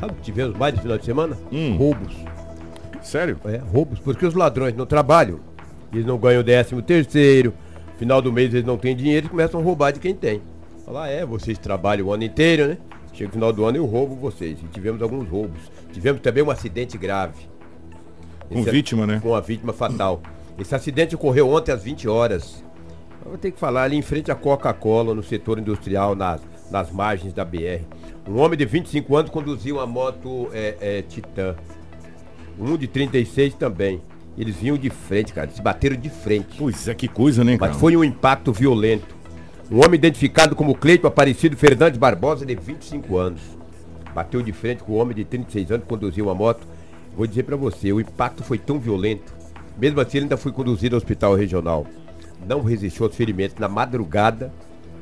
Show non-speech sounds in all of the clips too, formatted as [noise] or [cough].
Sabe o que tivemos mais no final de semana? Hum. Roubos. Sério? É, roubos, porque os ladrões não trabalham, eles não ganham o décimo terceiro, final do mês eles não têm dinheiro e começam a roubar de quem tem. Falar, é, vocês trabalham o ano inteiro, né? Chega o final do ano eu roubo vocês. E tivemos alguns roubos. Tivemos também um acidente grave. Com Esse- vítima, né? Com a vítima fatal. Esse acidente ocorreu ontem às 20 horas. Eu vou ter que falar ali em frente à Coca-Cola, no setor industrial, nas, nas margens da BR. Um homem de 25 anos conduziu uma moto é, é, Titan. Um de 36 também. Eles vinham de frente, cara. Se bateram de frente. Pois é, que coisa, né, cara? Mas foi um impacto violento. Um homem identificado como Cleito Aparecido Fernandes Barbosa, de 25 anos. Bateu de frente com o homem de 36 anos que conduziu uma moto. Vou dizer pra você, o impacto foi tão violento. Mesmo assim, ele ainda foi conduzido ao hospital regional. Não resistiu aos ferimentos. Na madrugada,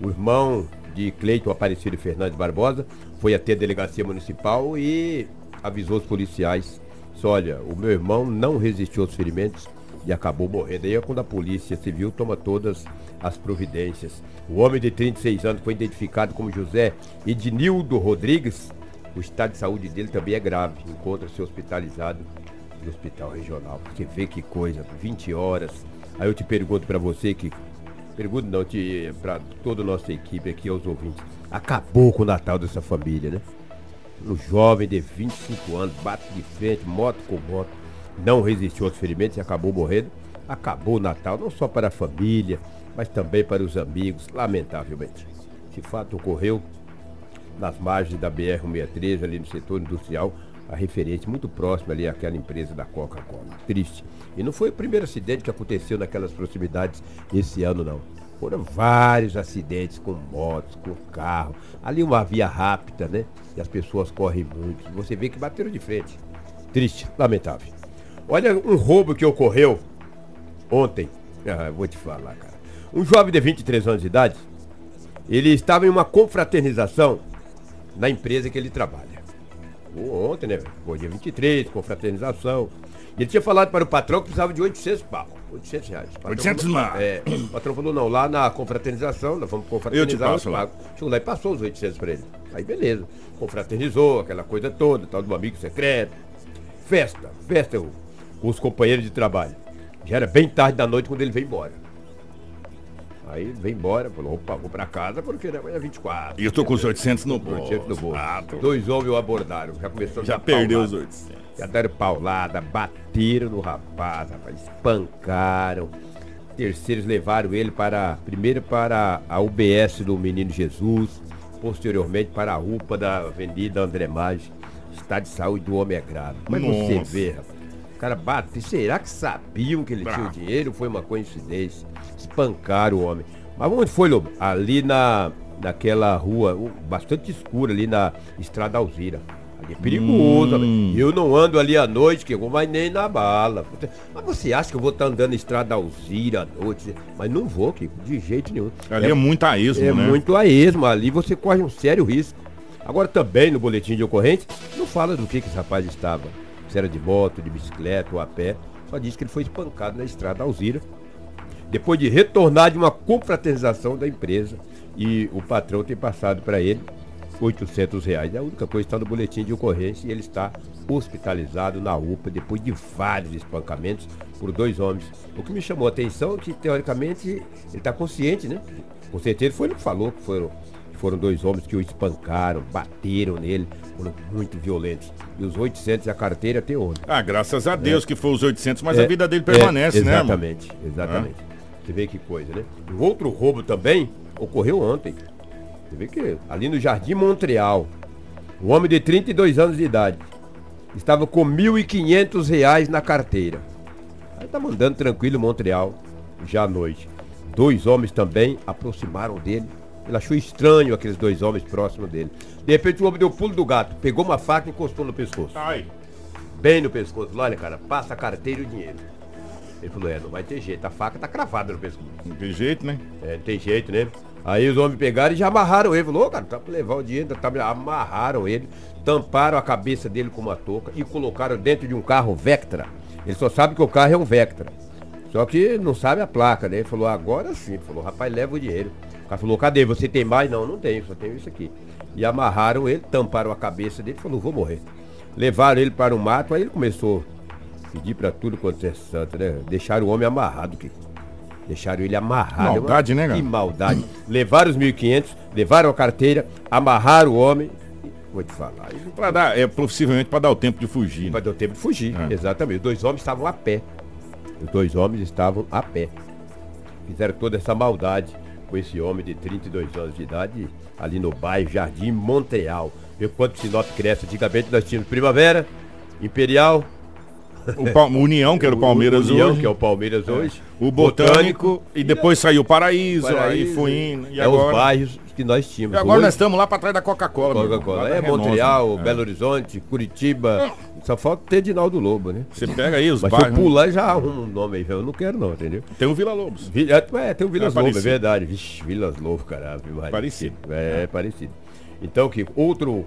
o irmão de Cleiton Aparecido Fernandes Barbosa foi até a delegacia municipal e avisou os policiais. Disse, olha, o meu irmão não resistiu aos ferimentos e acabou morrendo. Aí é quando a polícia civil toma todas as providências. O homem de 36 anos foi identificado como José Ednildo Rodrigues. O estado de saúde dele também é grave. Encontra-se hospitalizado no hospital regional. Você vê que coisa, 20 horas. Aí eu te pergunto pra você que. Pergunto não, pra toda a nossa equipe aqui, aos ouvintes. Acabou com o Natal dessa família, né? Um jovem de 25 anos, bate de frente, moto com moto, não resistiu aos ferimentos e acabou morrendo. Acabou o Natal, não só para a família, mas também para os amigos, lamentavelmente. Esse fato ocorreu nas margens da BR-163, ali no setor industrial, a referência muito próxima ali àquela empresa da Coca-Cola. Triste. E não foi o primeiro acidente que aconteceu naquelas proximidades esse ano, não. Foram vários acidentes com motos, com carro. Ali uma via rápida, né? E as pessoas correm muito. Você vê que bateram de frente. Triste, lamentável. Olha um roubo que ocorreu ontem. Ah, vou te falar, cara. Um jovem de 23 anos de idade, ele estava em uma confraternização na empresa que ele trabalha. Ontem, né? Foi dia 23, confraternização. E ele tinha falado para o patrão que precisava de 800 pau. 800 reais. O patrão 800 falou-. É, o patrão falou, não, lá na confraternização, nós vamos confraternizar. Eu te passo lá. Chegou lá e passou os 800 para ele. Aí beleza. Confraternizou, aquela coisa toda, tal do amigo secreto. Festa, festa com os companheiros de trabalho. Já era bem tarde da noite quando ele veio embora. Aí veio embora, falou, opa, vou pra casa porque é 24. E eu tô com os 800 no bolso. 800 no bolso. Ah, Dois homens o abordaram, já começou a Já perdeu os paulada. 800. Já deram paulada, bateram no rapaz, rapaz, espancaram. Terceiros levaram ele para, primeiro para a UBS do Menino Jesus, posteriormente para a UPA da Avenida André Maggi. Estado de saúde do homem é grave. Mas você Nossa. vê, rapaz. O cara bate, será que sabiam que ele tinha o Bravo. dinheiro? Foi uma coincidência. Espancaram o homem. Mas onde foi, Lobo? Ali na, naquela rua, bastante escura, ali na Estrada Alzira. Ali é perigoso. Hum. Eu não ando ali à noite, que eu vou mais nem na bala. Mas você acha que eu vou estar andando na Estrada Alzira à noite? Mas não vou, Kiko, de jeito nenhum. Ali é, muito a esmo, É né? muito a esmo, ali você corre um sério risco. Agora também no boletim de ocorrência, não fala do que, que esse rapaz estava. Se era de moto, de bicicleta ou a pé. Só diz que ele foi espancado na estrada Alzira. Depois de retornar de uma confraternização da empresa. E o patrão tem passado para ele 800 reais. É a única coisa está no boletim de ocorrência e ele está hospitalizado na UPA depois de vários espancamentos por dois homens. O que me chamou a atenção é que, teoricamente, ele está consciente, né? Com certeza foi ele que falou que foram, foram dois homens que o espancaram, bateram nele, foram muito violentos. E os 800 e a carteira até ontem. Ah, graças a Deus que foi os 800, mas É, a vida dele é, permanece, né, mano? Exatamente, exatamente. Você vê que coisa, né? Um outro roubo também ocorreu ontem. Você vê que ali no Jardim Montreal, um homem de 32 anos de idade estava com 1.500 reais na carteira. Aí tá mandando tranquilo Montreal, já à noite. Dois homens também aproximaram dele. Ele achou estranho aqueles dois homens próximos dele. De repente o homem deu o pulo do gato, pegou uma faca e encostou no pescoço Ai. bem no pescoço. Olha, cara, passa a carteira e o dinheiro. Ele falou, é, não vai ter jeito, a faca tá cravada no pescoço. Não tem jeito, né? É, não tem jeito, né? Aí os homens pegaram e já amarraram ele. Falou, ô, cara, tá pra levar o dinheiro, tá, amarraram ele, tamparam a cabeça dele com uma touca e colocaram dentro de um carro Vectra. Ele só sabe que o carro é um Vectra. Só que não sabe a placa, né? Ele falou, agora sim. Ele falou, rapaz, leva o dinheiro. O cara falou, cadê? Você tem mais? Não, não tenho, só tenho isso aqui. E amarraram ele, tamparam a cabeça dele e falou, vou morrer. Levaram ele para o mato, aí ele começou pedir para tudo quanto é santo, né? Deixaram o homem amarrado, que Deixaram ele amarrado. Maldade, né, cara? Que maldade. levaram os 1.500, levaram a carteira, amarraram o homem. Vou te falar. Pra dar, é possivelmente para dar o tempo de fugir. né? Mas deu tempo de fugir, É. exatamente. Os dois homens estavam a pé. Os dois homens estavam a pé. Fizeram toda essa maldade com esse homem de 32 anos de idade ali no bairro Jardim Montreal. Quanto Sinop cresce? Antigamente nós tínhamos Primavera, Imperial, O Pa- União, que era o Palmeiras União, hoje. que é o Palmeiras hoje, O Botânico, e depois saiu o Paraíso, aí Paraíso, foi indo. E é os agora, bairros que nós e tínhamos. agora Hoje- nós estamos lá para trás da Coca-Cola. Coca-Cola. É Montreal, né? Belo Horizonte, Curitiba. Só falta ter Dinaldo Lobo, né? Você pega aí os Mas se eu bairros. pular já arruma um nome aí, eu não quero não, entendeu? Tem o Vila Lobos. É, é, tem o Vilas É Lobo, é verdade. Vixe, Vilas Lobo, caralho. Parecido. É, é parecido. Então, que outro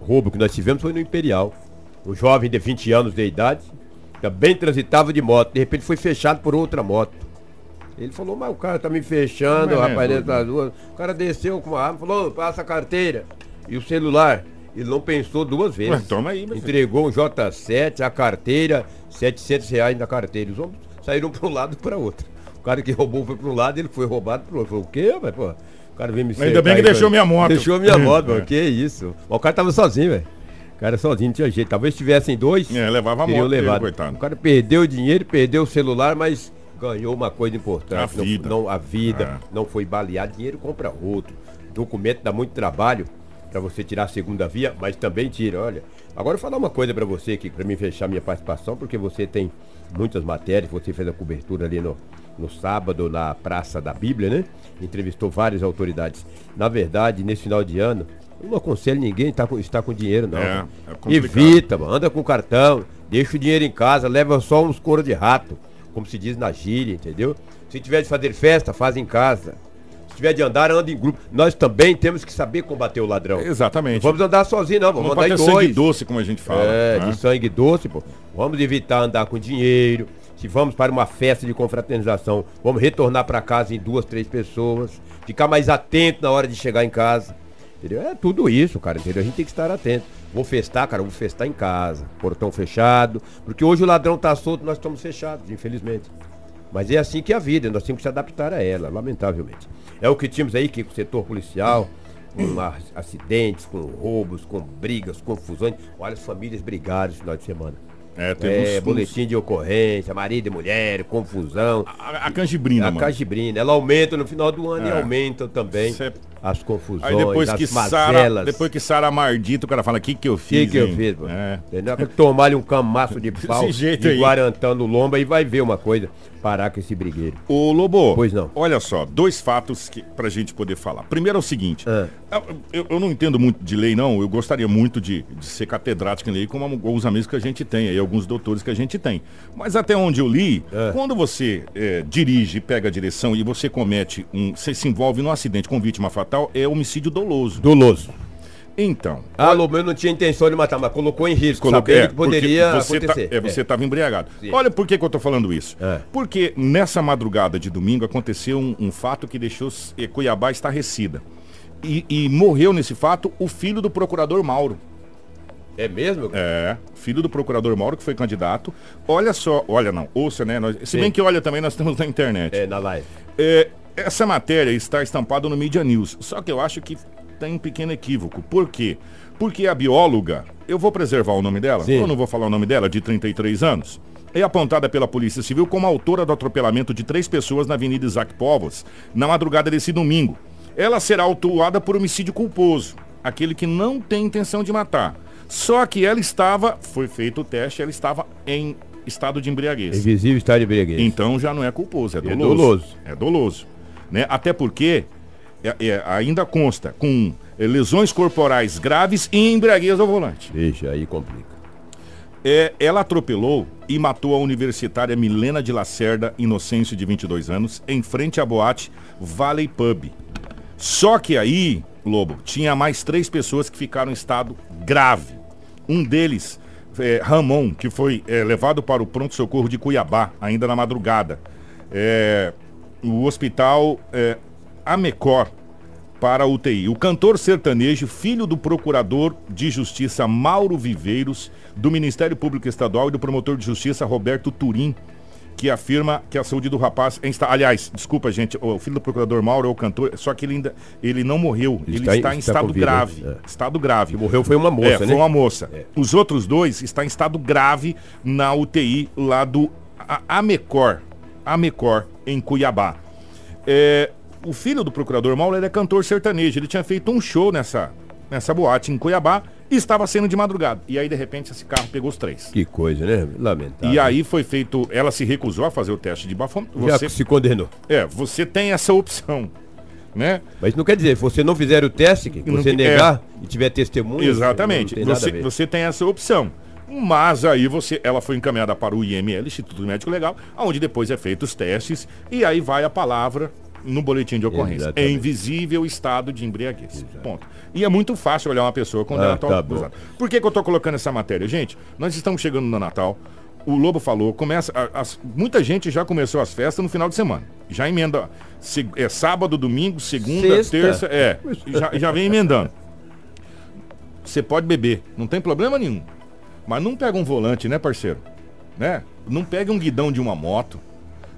roubo que nós tivemos foi no Imperial. Um jovem de 20 anos de idade, também transitava de moto. De repente foi fechado por outra moto. Ele falou, mas o cara tá me fechando, Mas é, rapaz, dentro das ruas. O cara desceu com uma arma, falou, "Ô, passa a carteira. E o celular. Ele não pensou duas vezes. Ué, toma aí, meu filho. Entregou um J7, a carteira, 700 reais na carteira. Os homens saíram para um lado e para outro. O cara que roubou foi para um lado, ele foi roubado para o outro. Falou, o quê, mas pô? O cara veio me Ainda cercar bem que deixou minha moto. Deixou minha moto, [laughs] é. mano. Que isso. Mas o cara tava sozinho, velho. O cara sozinho, não tinha jeito. Talvez tivessem dois. É, levava a moto levado. coitado. O cara perdeu o dinheiro, perdeu o celular, mas ganhou uma coisa importante. A vida. Não, não- a vida. É. Não foi baleado. Dinheiro compra outro. Documento dá muito trabalho para você tirar a segunda via, mas também tira. Olha, agora eu vou falar uma coisa para você aqui, para mim fechar minha participação, porque você tem muitas matérias, você fez a cobertura ali no, no sábado na Praça da Bíblia, né? Entrevistou várias autoridades. Na verdade, nesse final de ano, eu não aconselho ninguém a estar com, estar com dinheiro, não. É, é complicado. Evita, mano, anda com cartão, deixa o dinheiro em casa, leva só uns couro de rato, como se diz na gíria, entendeu? Se tiver de fazer festa, faz em casa. Se tiver de andar, anda em grupo. Nós também temos que saber combater o ladrão. Não Exatamente. vamos andar sozinhos, não, vamos Não andar em ter sangue dois. doce, como a gente fala. É, né? de sangue doce, pô. Vamos evitar andar com dinheiro. Se vamos para uma festa de confraternização, vamos retornar para casa em duas, três pessoas. Ficar mais atento na hora de chegar em casa. Entendeu? É tudo isso, cara, entendeu? A gente tem que estar atento. Vou festar, cara, vou festar em casa. Portão fechado. Porque hoje o ladrão tá solto, nós estamos fechados, infelizmente. Mas é assim que é a vida, nós temos que se adaptar a ela, lamentavelmente. É o que tínhamos aí que com o setor policial, com acidentes, com roubos, com brigas, confusões. Olha, as famílias brigaram esse final de semana. É, tem É, boletim de ocorrência, marido e mulher, confusão. A, a canjibrina, A mano. cajibrina, ela aumenta no final do ano e É. aumenta também Cê- as confusões, Aí depois as que Sara, mazelas. depois que Sara Mardito, o cara fala, o que que eu O fiz, que, que eu hein?" fiz, pô? É. Entendeu? Tomar-lhe um camaço de [laughs] pau jeito de aí. Guarantã no lomba e vai ver uma coisa. Parar com esse brigueiro. Ô Lobo, Pois não. olha só, dois fatos que, pra gente poder falar. Primeiro é o seguinte, Ah. Eu, eu não entendo muito de lei não, eu gostaria muito de, de ser catedrático em lei, como alguns amigos que a gente tem, aí alguns doutores que a gente tem. Mas até onde eu li, Ah. quando você é, dirige, pega a direção e você comete um, você se envolve num acidente com vítima fatal, é homicídio doloso. Doloso. Então, Ah, Lobo, eu não tinha intenção de matar, mas colocou em risco, sabendo é, que poderia você acontecer. Tá, é, você É. estava embriagado. Sim. Olha por que, que eu tô falando isso. É. Porque nessa madrugada de domingo aconteceu um, um fato que deixou eh, Cuiabá estarrecida. E, e morreu nesse fato o filho do procurador Mauro. É mesmo? É, filho do procurador Mauro, que foi candidato. Olha só, olha não, ouça, né? Nós, se Sim. bem que olha também, nós estamos na internet. É, na live. É, essa matéria está estampada no Media News, só que eu acho que tem um pequeno equívoco. Por quê? Porque a bióloga, eu vou preservar o nome dela, Sim. eu não vou falar o nome dela, de 33 anos, é apontada pela Polícia Civil como autora do atropelamento de três pessoas na Avenida Isaac Povos, na madrugada desse domingo. Ela será autuada por homicídio culposo, aquele que não tem intenção de matar. Só que ela estava, foi feito o teste, ela estava em estado de embriaguez. Invisível está de breguês. Então já não é culposo, é É doloso. doloso. É doloso. Né? Até porque é- é, ainda consta com é, lesões corporais graves e embriaguez ao volante. Deixa aí complica. É, ela atropelou e matou a universitária Milena de Lacerda, Inocêncio, de 22 anos, em frente à boate Valley Pub. Só que aí, Lobo, tinha mais três pessoas que ficaram em estado grave. Um deles, é, Ramon, que foi é, levado para o pronto-socorro de Cuiabá, ainda na madrugada. É, o hospital é, Amecor para a UTI. O cantor sertanejo, filho do procurador de justiça Mauro Viveiros, do Ministério Público Estadual e do promotor de justiça Roberto Turim, que afirma que a saúde do rapaz está. Aliás, desculpa, gente, o filho do procurador Mauro é o cantor, só que ele ainda ele não morreu. Ele, ele está, está, em está estado grave. É. Estado grave. Que morreu foi uma moça, é, né? Foi uma moça. É. Os outros dois estão em estado grave na UTI lá do Amecor. Amecor, em Cuiabá. É, o filho do procurador Mauro é cantor sertanejo. Ele tinha feito um show nessa, nessa boate em Cuiabá e estava sendo de madrugada. E aí, de repente, esse carro pegou os três. Que coisa, né? Lamentável. E aí foi feito. Ela se recusou a fazer o teste de bafômetro. Você Já se condenou. É, você tem essa opção. Né? Mas não quer dizer, se você não fizer o teste, que você não, negar é, e tiver testemunho. Exatamente. Tem você, você tem essa opção. Mas aí você, ela foi encaminhada para o IML, Instituto Médico Legal, onde depois é feito os testes e aí vai a palavra no boletim de ocorrência. Exatamente. É invisível estado de embriaguez. Exato. Ponto. E é muito fácil olhar uma pessoa condenada ah, tá Por que, que eu estou colocando essa matéria? Gente, nós estamos chegando no Natal. O Lobo falou, começa. As, muita gente já começou as festas no final de semana. Já emenda. Se, é sábado, domingo, segunda, Sexta. terça. É. [laughs] Já, já vem emendando. Você pode beber, não tem problema nenhum. Mas não pega um volante, né, parceiro? Né? Não pega um guidão de uma moto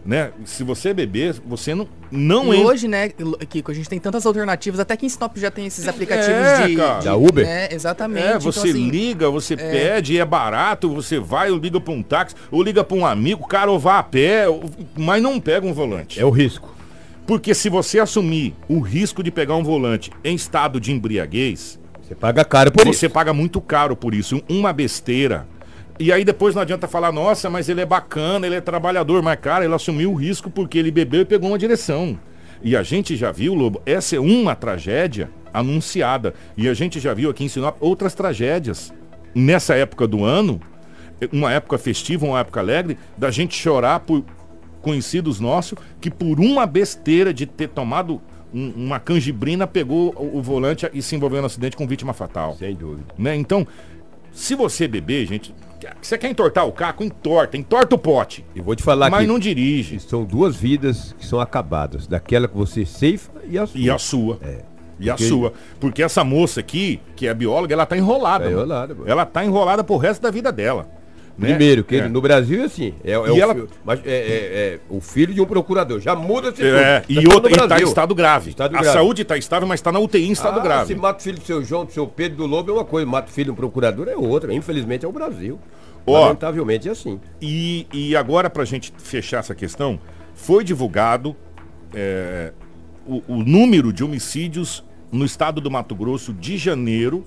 né? Se você beber, você não não e hoje, né, Kiko, a gente tem tantas alternativas, até que em Sinop já tem esses aplicativos é, de, de, da Uber. Né, exatamente. É, você então, assim, liga, você é... pede, é barato, você vai, ou liga para um táxi, ou liga para um amigo, cara, ou vá a pé, mas não pega um volante. É o risco. Porque se você assumir o risco de pegar um volante em estado de embriaguez, você paga caro por você isso. Você paga muito caro por isso. Uma besteira e aí depois não adianta falar, nossa, mas ele é bacana, ele é trabalhador. Mas, cara, ele assumiu o risco porque ele bebeu e pegou uma direção. E a gente já viu, Lobo, essa é uma tragédia anunciada. E a gente já viu aqui em Sinop outras tragédias. Nessa época do ano, uma época festiva, uma época alegre, da gente chorar por conhecidos nossos que por uma besteira de ter tomado um, uma canjibrina pegou o, o, volante e se envolveu no acidente com vítima fatal. Sem dúvida. Né? Então, se você beber, gente, você quer entortar o caco? Entorta, entorta o pote. E vou te falar Mas não dirige. São duas vidas que são acabadas. Daquela que você ceifa e a sua. E a sua. É. E Porque... a sua. Porque essa moça aqui, que é bióloga, ela tá enrolada. Tá enrolada ela tá enrolada pro resto da vida dela. Né? Primeiro, que é. no Brasil é assim. É, é, o, ela... mas é, é, é, o filho de um procurador. Já muda esse é, E, outra, e tá em estado grave. Estado a grave. saúde está estável, mas está na UTI em estado ah, grave. Se mata o filho do seu João, do seu Pedro, do Lobo é uma coisa. Mata o filho de um procurador é outra. Infelizmente é o Brasil. Ó, Lamentavelmente é assim. E, e agora, para a gente fechar essa questão, foi divulgado é, o, o número de homicídios no estado do Mato Grosso de janeiro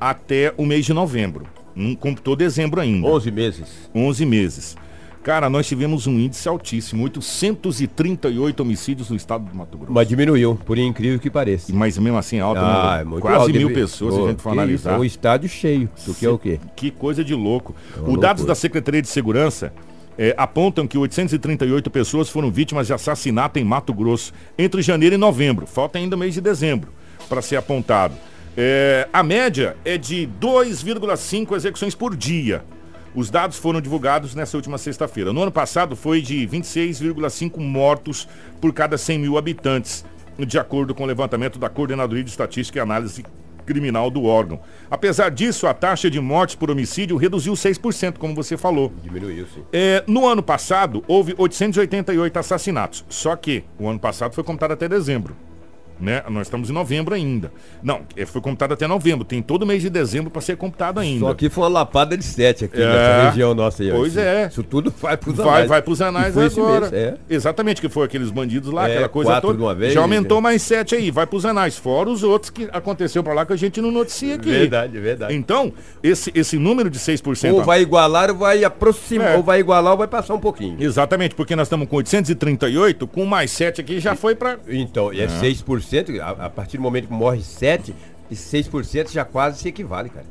até o mês de novembro. Não computou dezembro ainda. 11 meses. 11 meses. Cara, nós tivemos um índice altíssimo, 838 homicídios no estado do Mato Grosso. Mas diminuiu, por incrível que pareça. Mas mesmo assim alto, ah, é quase alto, mil pessoas, se a gente for analisar. É um estádio cheio, do que é o quê? Que coisa de louco. É Os dados da Secretaria de Segurança é, apontam que 838 pessoas foram vítimas de assassinato em Mato Grosso entre janeiro e novembro. Falta ainda mês de dezembro para ser apontado. É, a média é de 2,5 execuções por dia. Os dados foram divulgados nessa última sexta-feira. No ano passado foi de 26,5 mortos por cada 100 mil habitantes, de acordo com o levantamento da Coordenadoria de Estatística e Análise Criminal do órgão. Apesar disso, a taxa de mortes por homicídio reduziu 6%, como você falou. Diminuiu, sim. É, no ano passado, houve 888 assassinatos. Só que o ano passado foi contado até dezembro né? Nós estamos em novembro ainda. Não, é, foi computado até novembro. Tem todo mês de dezembro para ser computado ainda. Só que foi uma lapada de sete aqui é, nessa região nossa aí. Pois é. Isso tudo vai para os anais. Vai, vai para os anais agora. é. Exatamente, que foi aqueles bandidos lá, é, aquela coisa toda. De uma vez, Já aumentou é. mais sete aí, vai para os anais. Fora os outros que aconteceu para lá que a gente não noticia aqui. Verdade, verdade. Então, esse, esse número de 6%... Ou vai igualar ou vai aproximar, é. ou vai igualar ou vai passar um pouquinho. Exatamente, porque nós estamos com 838, com mais sete aqui já foi para... Então, é, é. 6%, a, a partir do momento que morre 7, e 6% já quase se equivale, cara.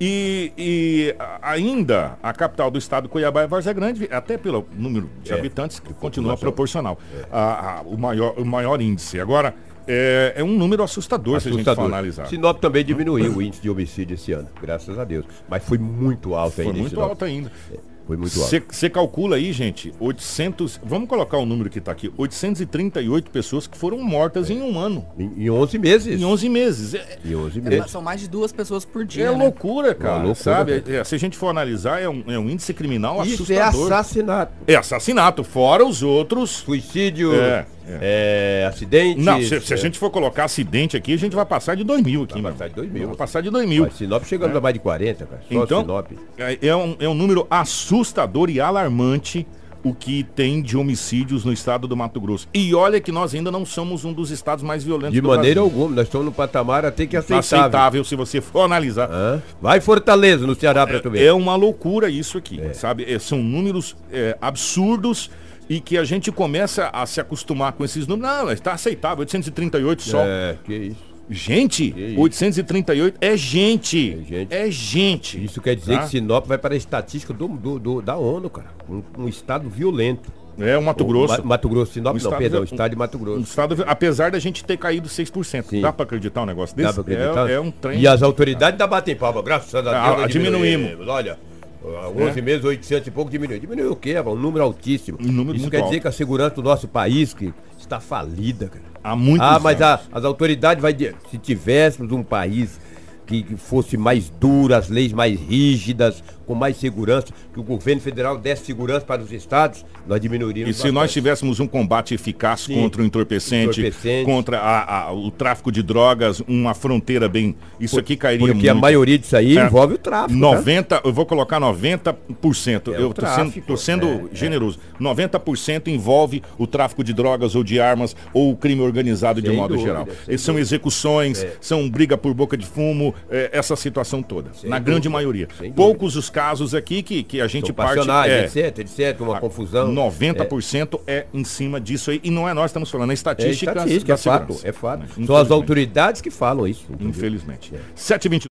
E, e, ainda a capital do estado, Cuiabá, é Várzea Grande, até pelo número de é, habitantes, que continua proporcional. É. A, a, o, maior, o maior índice. Agora, é, é um número assustador, assustador, se a gente for analisar. Sinop também diminuiu o índice de homicídio esse ano, graças a Deus. Mas foi muito alto ainda. Foi muito alto ainda. É. Foi muito alto. Você calcula aí, gente, 800. Vamos colocar o número que está aqui: 838 pessoas que foram mortas em um ano. Em, em 11 meses. Em 11 meses. É, Em 11 É, meses. São mais de duas pessoas por dia. é né? loucura, cara. loucura, sabe? É, se a gente for analisar, é um, é um índice criminal Isso é assustador. assassinato. É assassinato, fora os outros. Suicídio, É, é, acidente. Não, se, se a é. gente for colocar acidente aqui, a gente vai passar de 2 mil aqui, Vai passar de 2 mil. Vai passar de 2 mil. Mas Sinop chegando a mais de 40, cara. Só Então, Sinop. é, é um, é um número assustador e alarmante o que tem de homicídios no estado do Mato Grosso. E olha que nós ainda não somos um dos estados mais violentos De do maneira Brasil. alguma, nós estamos no patamar até que aceitável. aceitável se você for analisar. Vai Fortaleza, no Ceará, pra tu ver. É uma loucura isso aqui, sabe? É, são números é, absurdos e que a gente começa a se acostumar com esses números. Não, está aceitável, 838 só. É, que isso. Gente, Que isso. 838 é gente. É gente. É gente. Isso quer dizer Tá? que Sinop vai para a estatística do, do- do- da ONU, cara. Um, um estado violento. É o Mato Grosso. Ma- Mato Grosso, Sinop Um não, estado perdão, o estado de Mato Um Grosso. estado, apesar da gente ter caído 6%. Sim. Dá pra acreditar um negócio desse? Dá pra acreditar? É, é um trem. E as autoridades da batem palma, graças a Deus. Ah, nós diminuímos. Olha, há 11 meses, 800 e pouco diminuiu. Diminuiu o quê? Um número altíssimo. Um número Isso muito quer alto. dizer que a segurança do nosso país que está falida, cara. Há muitos Ah, mas a- as autoridades vai se tivéssemos um país que, que fosse mais duro, as leis mais rígidas, com mais segurança, que o governo federal desse segurança para os estados, nós diminuiríamos. E se nós tivéssemos um combate eficaz Sim. contra o entorpecente, Entorpecente. contra a- a- o tráfico de drogas, uma fronteira bem. Isso aqui cairia Porque a muito. maioria disso aí É. envolve o tráfico. tá? 90, eu vou colocar 90%. É eu tô sendo, tô sendo é, generoso. 90% envolve o tráfico de drogas ou de armas ou o crime organizado de Sem modo dúvida, geral. sem são dúvida. execuções, É. são briga por boca de fumo, é, essa situação toda. na dúvida, grande maioria. sem. Poucos os casos aqui que, que a gente São parte. é, etc, etc, uma confusão. 90% é. em cima disso aí. E não é nós que estamos falando, é É estatística. estatística, é fato, é fato. Né? São as autoridades que falam isso. Infelizmente. 7h22.